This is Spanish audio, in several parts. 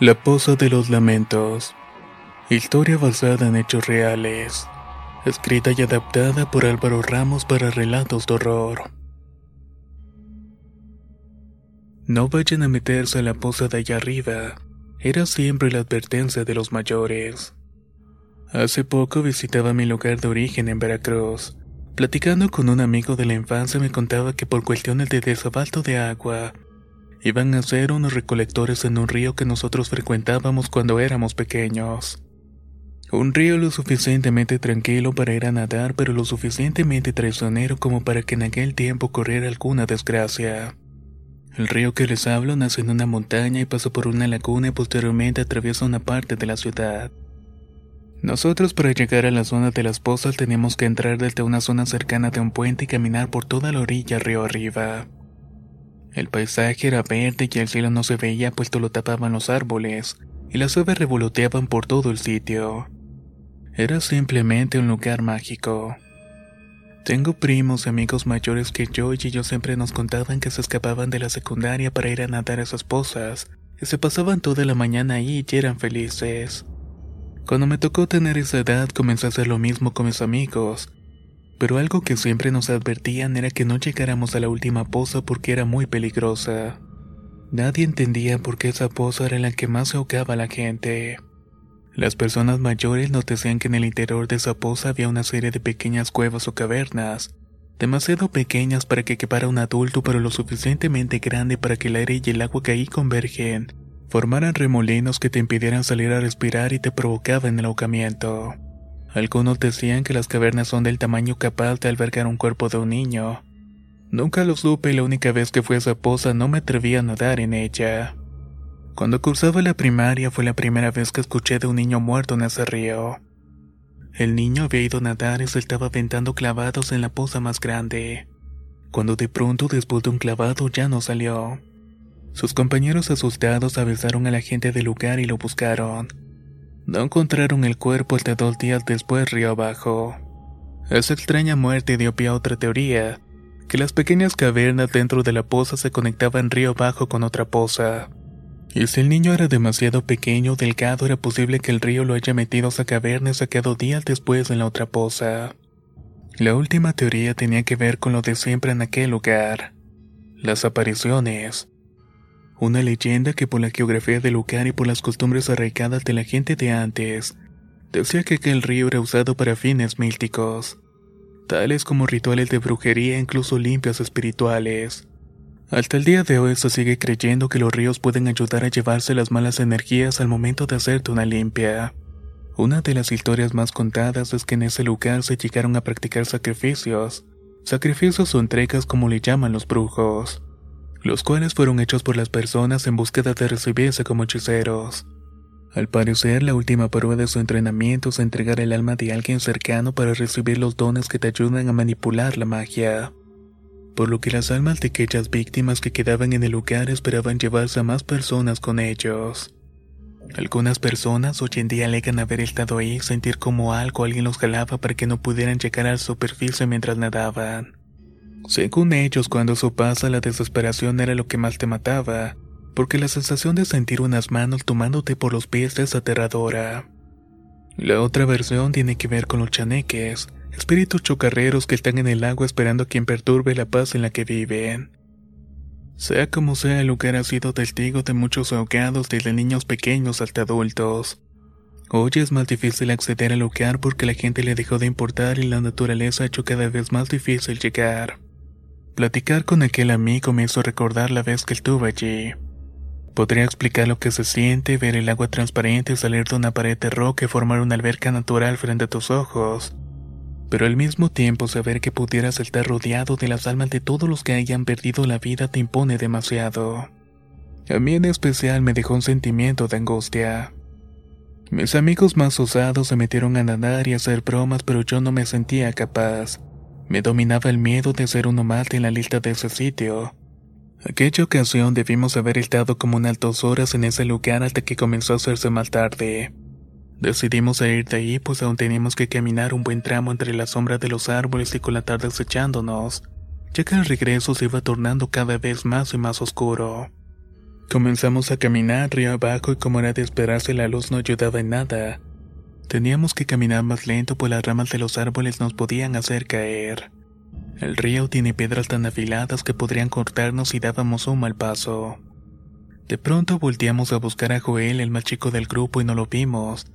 La Poza de los Lamentos. Historia basada en hechos reales. Escrita y adaptada por Álvaro Ramos para relatos de horror. No vayan a meterse a la poza de allá arriba. Era siempre la advertencia de los mayores. Hace poco visitaba mi lugar de origen en Veracruz. Platicando con un amigo de la infancia me contaba que por cuestiones de desabalto de agua, iban a ser unos recolectores en un río que nosotros frecuentábamos cuando éramos pequeños. Un río lo suficientemente tranquilo para ir a nadar, pero lo suficientemente traicionero como para que en aquel tiempo corriera alguna desgracia. El río que les hablo nace en una montaña y pasa por una laguna y posteriormente atraviesa una parte de la ciudad. Nosotros para llegar a la zona de las pozas teníamos que entrar desde una zona cercana de un puente y caminar por toda la orilla río arriba. El paisaje era verde y el cielo no se veía puesto lo tapaban los árboles, y las aves revoloteaban por todo el sitio. Era simplemente un lugar mágico. Tengo primos y amigos mayores que yo y ellos siempre nos contaban que se escapaban de la secundaria para ir a nadar a sus pozas, y se pasaban toda la mañana ahí y eran felices. Cuando me tocó tener esa edad comencé a hacer lo mismo con mis amigos, pero algo que siempre nos advertían era que no llegáramos a la última poza porque era muy peligrosa. Nadie entendía por qué esa poza era la que más ahogaba a la gente. Las personas mayores nos decían que en el interior de esa poza había una serie de pequeñas cuevas o cavernas, demasiado pequeñas para que quepara un adulto pero lo suficientemente grande para que el aire y el agua que ahí convergen formaran remolinos que te impidieran salir a respirar y te provocaban el ahogamiento. Algunos decían que las cavernas son del tamaño capaz de albergar un cuerpo de un niño. Nunca lo supe y la única vez que fui a esa poza no me atreví a nadar en ella. Cuando cursaba la primaria fue la primera vez que escuché de un niño muerto en ese río. El niño había ido a nadar y se estaba aventando clavados en la poza más grande. Cuando de pronto después de un clavado ya no salió. Sus compañeros asustados avisaron a la gente del lugar y lo buscaron. No encontraron el cuerpo hasta dos días después río abajo. Esa extraña muerte dio pie a otra teoría, que las pequeñas cavernas dentro de la poza se conectaban río abajo con otra poza. Y si el niño era demasiado pequeño o delgado, era posible que el río lo haya metido a esa caverna y sacado días después en la otra poza. La última teoría tenía que ver con lo de siempre en aquel lugar. Las apariciones. Una leyenda que por la geografía del lugar y por las costumbres arraigadas de la gente de antes, decía que aquel río era usado para fines místicos, tales como rituales de brujería e incluso limpias espirituales. Hasta el día de hoy se sigue creyendo que los ríos pueden ayudar a llevarse las malas energías al momento de hacerte una limpia. Una de las historias más contadas es que en ese lugar se llegaron a practicar sacrificios, sacrificios o entregas como le llaman los brujos los cuales fueron hechos por las personas en búsqueda de recibirse como hechiceros. Al parecer, la última prueba de su entrenamiento es entregar el alma de alguien cercano para recibir los dones que te ayudan a manipular la magia. Por lo que las almas de aquellas víctimas que quedaban en el lugar esperaban llevarse a más personas con ellos. Algunas personas hoy en día alegan haber estado ahí sentir como algo alguien los jalaba para que no pudieran llegar a la superficie mientras nadaban. Según ellos, cuando eso pasa, la desesperación era lo que más te mataba, porque la sensación de sentir unas manos tomándote por los pies es aterradora. La otra versión tiene que ver con los chaneques, espíritus chocarreros que están en el agua esperando a quien perturbe la paz en la que viven. Sea como sea, el lugar ha sido testigo de muchos ahogados desde niños pequeños hasta adultos. Hoy es más difícil acceder al lugar porque la gente le dejó de importar y la naturaleza ha hecho cada vez más difícil llegar. Platicar con aquel amigo me hizo recordar la vez que estuve allí. Podría explicar lo que se siente ver el agua transparente salir de una pared de roca y formar una alberca natural frente a tus ojos. Pero al mismo tiempo saber que pudieras estar rodeado de las almas de todos los que hayan perdido la vida te impone demasiado. A mí en especial me dejó un sentimiento de angustia. Mis amigos más osados se metieron a nadar y a hacer bromas, pero yo no me sentía capaz. Me dominaba el miedo de ser uno más en la lista de ese sitio. Aquella ocasión debimos haber estado como unas dos horas en ese lugar hasta que comenzó a hacerse más tarde. Decidimos ir de ahí pues aún teníamos que caminar un buen tramo entre la sombra de los árboles y con la tarde acechándonos, ya que el regreso se iba tornando cada vez más y más oscuro. Comenzamos a caminar río abajo y como era de esperarse la luz no ayudaba en nada. Teníamos que caminar más lento pues las ramas de los árboles nos podían hacer caer. El río tiene piedras tan afiladas que podrían cortarnos si dábamos un mal paso. De pronto volteamos a buscar a Joel, el más chico del grupo, y no lo vimos.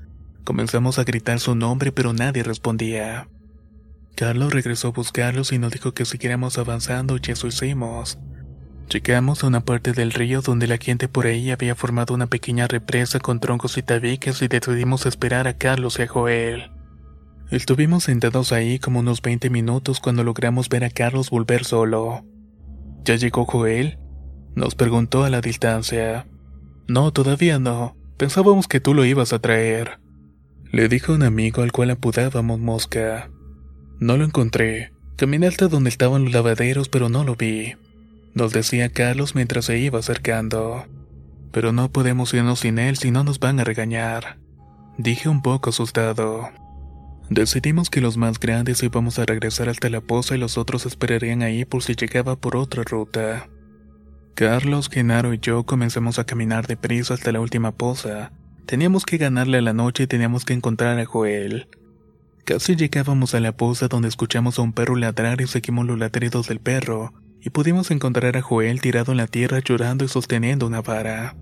Comenzamos a gritar su nombre, pero nadie respondía. Carlos regresó a buscarlos y nos dijo que siguiéramos avanzando y eso hicimos. Llegamos a una parte del río donde la gente por ahí había formado una pequeña represa con troncos y tabiques y decidimos esperar a Carlos y a Joel. Estuvimos sentados ahí como unos 20 minutos cuando logramos ver a Carlos volver solo. ¿Ya llegó Joel? Nos preguntó a la distancia. No, todavía no. Pensábamos que tú lo ibas a traer. Le dijo un amigo al cual apodábamos Mosca. No lo encontré. Caminé hasta donde estaban los lavaderos, pero no lo vi. Nos decía Carlos mientras se iba acercando. Pero no podemos irnos sin él si no nos van a regañar. Dije un poco asustado. Decidimos que los más grandes íbamos a regresar hasta la poza y los otros esperarían ahí por si llegaba por otra ruta. Carlos, Genaro y yo comenzamos a caminar deprisa hasta la última poza. Teníamos que ganarle a la noche y teníamos que encontrar a Joel. Casi llegábamos a la poza donde escuchamos a un perro ladrar y seguimos los ladridos del perro, y pudimos encontrar a Joel tirado en la tierra llorando y sosteniendo una vara.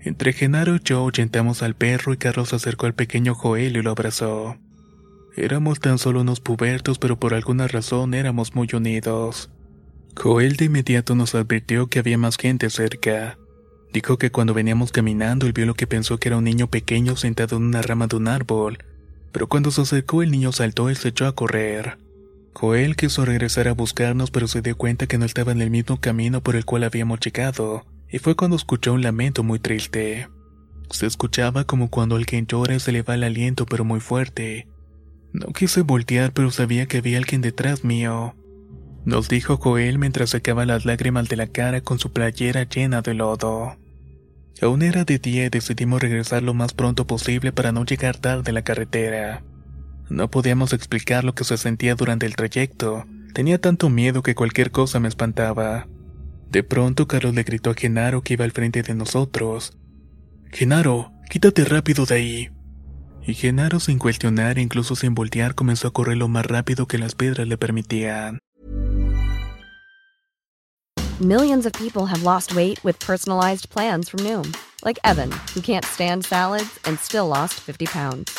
Entre Genaro y yo ahuyentamos al perro y Carlos acercó al pequeño Joel y lo abrazó. Éramos tan solo unos pubertos, pero por alguna razón éramos muy unidos. Joel de inmediato nos advirtió que había más gente cerca. Dijo que cuando veníamos caminando él vio lo que pensó que era un niño pequeño sentado en una rama de un árbol, pero cuando se acercó el niño saltó y se echó a correr. Joel quiso regresar a buscarnos pero se dio cuenta que no estaba en el mismo camino por el cual habíamos llegado, y fue cuando escuchó un lamento muy triste. Se escuchaba como cuando alguien llora y se le va el aliento pero muy fuerte, no quise voltear, pero sabía que había alguien detrás mío. Nos dijo Joel mientras sacaba las lágrimas de la cara con su playera llena de lodo. Aún era de día y decidimos regresar lo más pronto posible para no llegar tarde a la carretera. No podíamos explicar lo que se sentía durante el trayecto. Tenía tanto miedo que cualquier cosa me espantaba. De pronto Carlos le gritó a Genaro que iba al frente de nosotros. Genaro, quítate rápido de ahí. Y Genaro sin cuestionar e incluso sin voltear comenzó a correr lo más rápido que las piedras le permitían. Millions of people have lost weight with personalized plans from Noom, like Evan, who can't stand salads and still lost 50 pounds.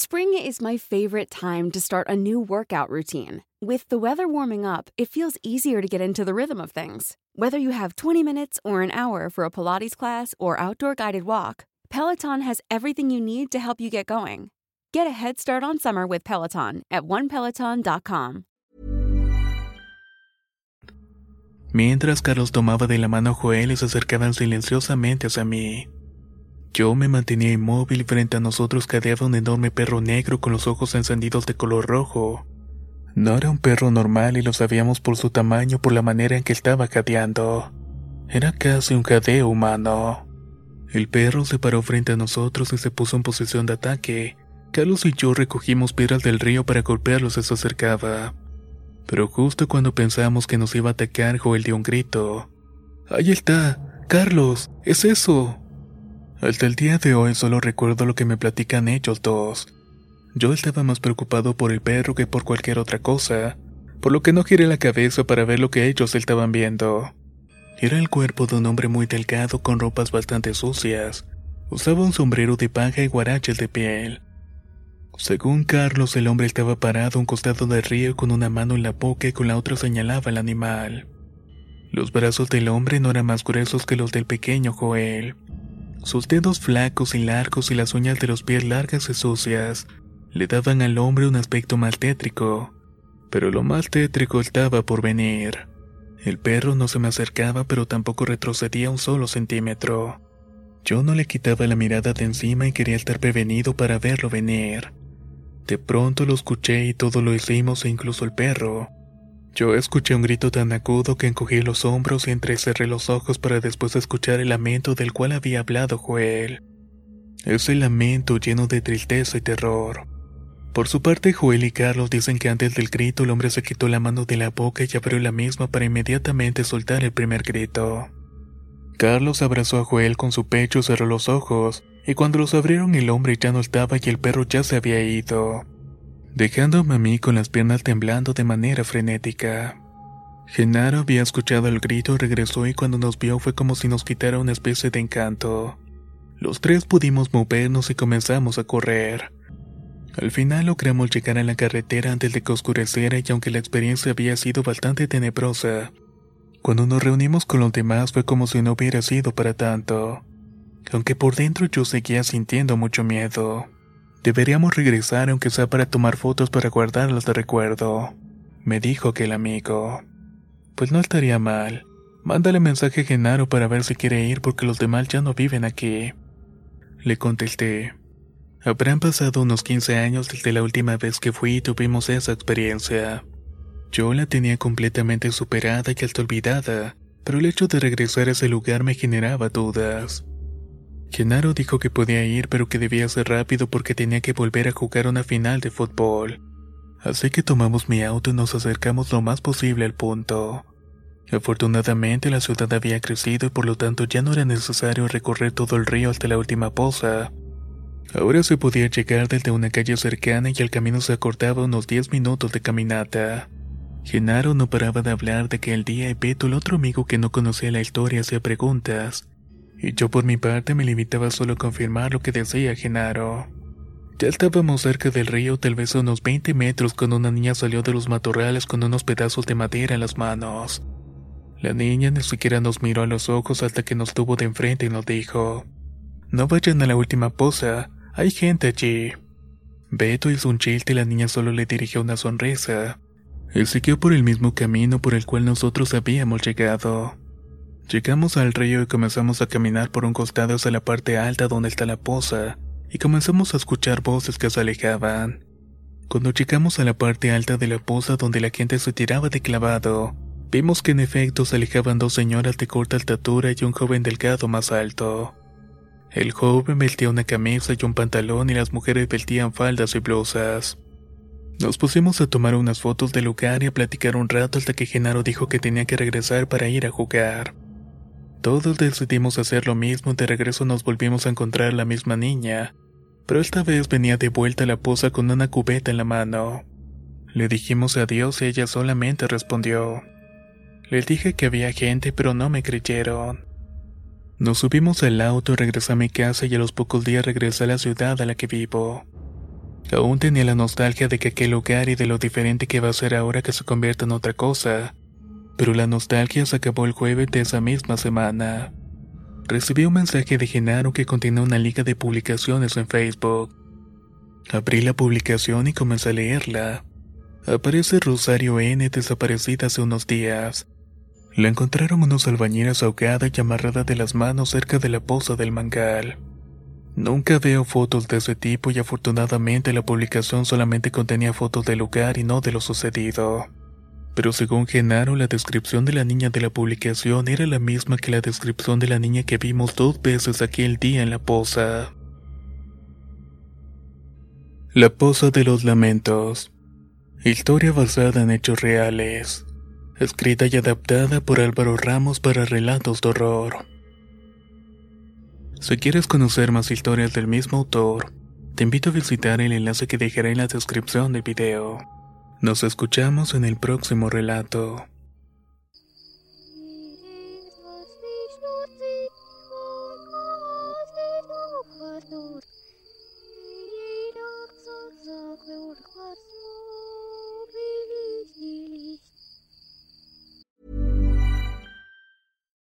Spring is my favorite time to start a new workout routine. With the weather warming up, it feels easier to get into the rhythm of things. Whether you have 20 minutes or an hour for a Pilates class or outdoor guided walk, Peloton has everything you need to help you get going. Get a head start on summer with Peloton at onepeloton.com. Mientras Carlos tomaba de la mano a Joel y se acercaban silenciosamente hacia mí. Yo me mantenía inmóvil frente a nosotros cadeaba un enorme perro negro con los ojos encendidos de color rojo. No era un perro normal y lo sabíamos por su tamaño, por la manera en que estaba jadeando. Era casi un jadeo humano. El perro se paró frente a nosotros y se puso en posición de ataque. Carlos y yo recogimos piedras del río para golpearlo si se acercaba. Pero justo cuando pensamos que nos iba a atacar, Joel dio un grito. ¡Ahí está! ¡Carlos! ¡Es eso! Hasta el día de hoy solo recuerdo lo que me platican ellos dos. Yo estaba más preocupado por el perro que por cualquier otra cosa, por lo que no giré la cabeza para ver lo que ellos estaban viendo. Era el cuerpo de un hombre muy delgado con ropas bastante sucias. Usaba un sombrero de paja y guaraches de piel. Según Carlos, el hombre estaba parado a un costado del río con una mano en la boca y con la otra señalaba al animal. Los brazos del hombre no eran más gruesos que los del pequeño Joel. Sus dedos flacos y largos y las uñas de los pies largas y sucias le daban al hombre un aspecto más tétrico. Pero lo más tétrico estaba por venir. El perro no se me acercaba pero tampoco retrocedía un solo centímetro. Yo no le quitaba la mirada de encima y quería estar prevenido para verlo venir. De pronto lo escuché y todo lo hicimos e incluso el perro. Yo escuché un grito tan agudo que encogí los hombros y entrecerré los ojos para después escuchar el lamento del cual había hablado Joel. Ese lamento lleno de tristeza y terror. Por su parte, Joel y Carlos dicen que antes del grito el hombre se quitó la mano de la boca y abrió la misma para inmediatamente soltar el primer grito. Carlos abrazó a Joel con su pecho cerró los ojos, y cuando los abrieron el hombre ya no estaba y el perro ya se había ido, dejándome a mí con las piernas temblando de manera frenética. Genaro había escuchado el grito, regresó y cuando nos vio fue como si nos quitara una especie de encanto. Los tres pudimos movernos y comenzamos a correr. Al final logramos llegar a la carretera antes de que oscureciera y aunque la experiencia había sido bastante tenebrosa, cuando nos reunimos con los demás fue como si no hubiera sido para tanto aunque por dentro yo seguía sintiendo mucho miedo. Deberíamos regresar aunque sea para tomar fotos para guardarlas de recuerdo, me dijo aquel amigo. Pues no estaría mal. Mándale mensaje a Genaro para ver si quiere ir porque los demás ya no viven aquí. Le contesté. Habrán pasado unos 15 años desde la última vez que fui y tuvimos esa experiencia. Yo la tenía completamente superada y hasta olvidada, pero el hecho de regresar a ese lugar me generaba dudas. Genaro dijo que podía ir pero que debía ser rápido porque tenía que volver a jugar una final de fútbol. Así que tomamos mi auto y nos acercamos lo más posible al punto. Afortunadamente la ciudad había crecido y por lo tanto ya no era necesario recorrer todo el río hasta la última poza. Ahora se podía llegar desde una calle cercana y el camino se acortaba unos 10 minutos de caminata. Genaro no paraba de hablar de que el día y Beto, el otro amigo que no conocía la historia, hacía preguntas y yo por mi parte me limitaba solo a confirmar lo que decía Genaro. Ya estábamos cerca del río, tal vez a unos 20 metros, cuando una niña salió de los matorrales con unos pedazos de madera en las manos. La niña ni siquiera nos miró a los ojos hasta que nos tuvo de enfrente y nos dijo: No vayan a la última poza, hay gente allí. Beto hizo un chiste y la niña solo le dirigió una sonrisa. Y siguió por el mismo camino por el cual nosotros habíamos llegado. Llegamos al río y comenzamos a caminar por un costado hacia la parte alta donde está la poza, y comenzamos a escuchar voces que se alejaban. Cuando llegamos a la parte alta de la poza donde la gente se tiraba de clavado, vimos que en efecto se alejaban dos señoras de corta altura y un joven delgado más alto. El joven vestía una camisa y un pantalón y las mujeres vestían faldas y blusas. Nos pusimos a tomar unas fotos del lugar y a platicar un rato hasta que Genaro dijo que tenía que regresar para ir a jugar. Todos decidimos hacer lo mismo y de regreso nos volvimos a encontrar la misma niña, pero esta vez venía de vuelta a la poza con una cubeta en la mano. Le dijimos adiós y ella solamente respondió. Le dije que había gente pero no me creyeron. Nos subimos al auto regresé a mi casa y a los pocos días regresé a la ciudad a la que vivo. Aún tenía la nostalgia de que aquel lugar y de lo diferente que va a ser ahora que se convierta en otra cosa, pero la nostalgia se acabó el jueves de esa misma semana. Recibí un mensaje de Genaro que contenía una liga de publicaciones en Facebook. Abrí la publicación y comencé a leerla. Aparece Rosario N. desaparecida hace unos días. La encontraron unos albañiles ahogada y amarrada de las manos cerca de la poza del mangal. Nunca veo fotos de ese tipo y afortunadamente la publicación solamente contenía fotos del lugar y no de lo sucedido pero según Genaro la descripción de la niña de la publicación era la misma que la descripción de la niña que vimos dos veces aquel día en la poza. La Poza de los Lamentos Historia basada en hechos reales. Escrita y adaptada por Álvaro Ramos para relatos de horror. Si quieres conocer más historias del mismo autor, te invito a visitar el enlace que dejaré en la descripción del video. Nos escuchamos en el próximo relato.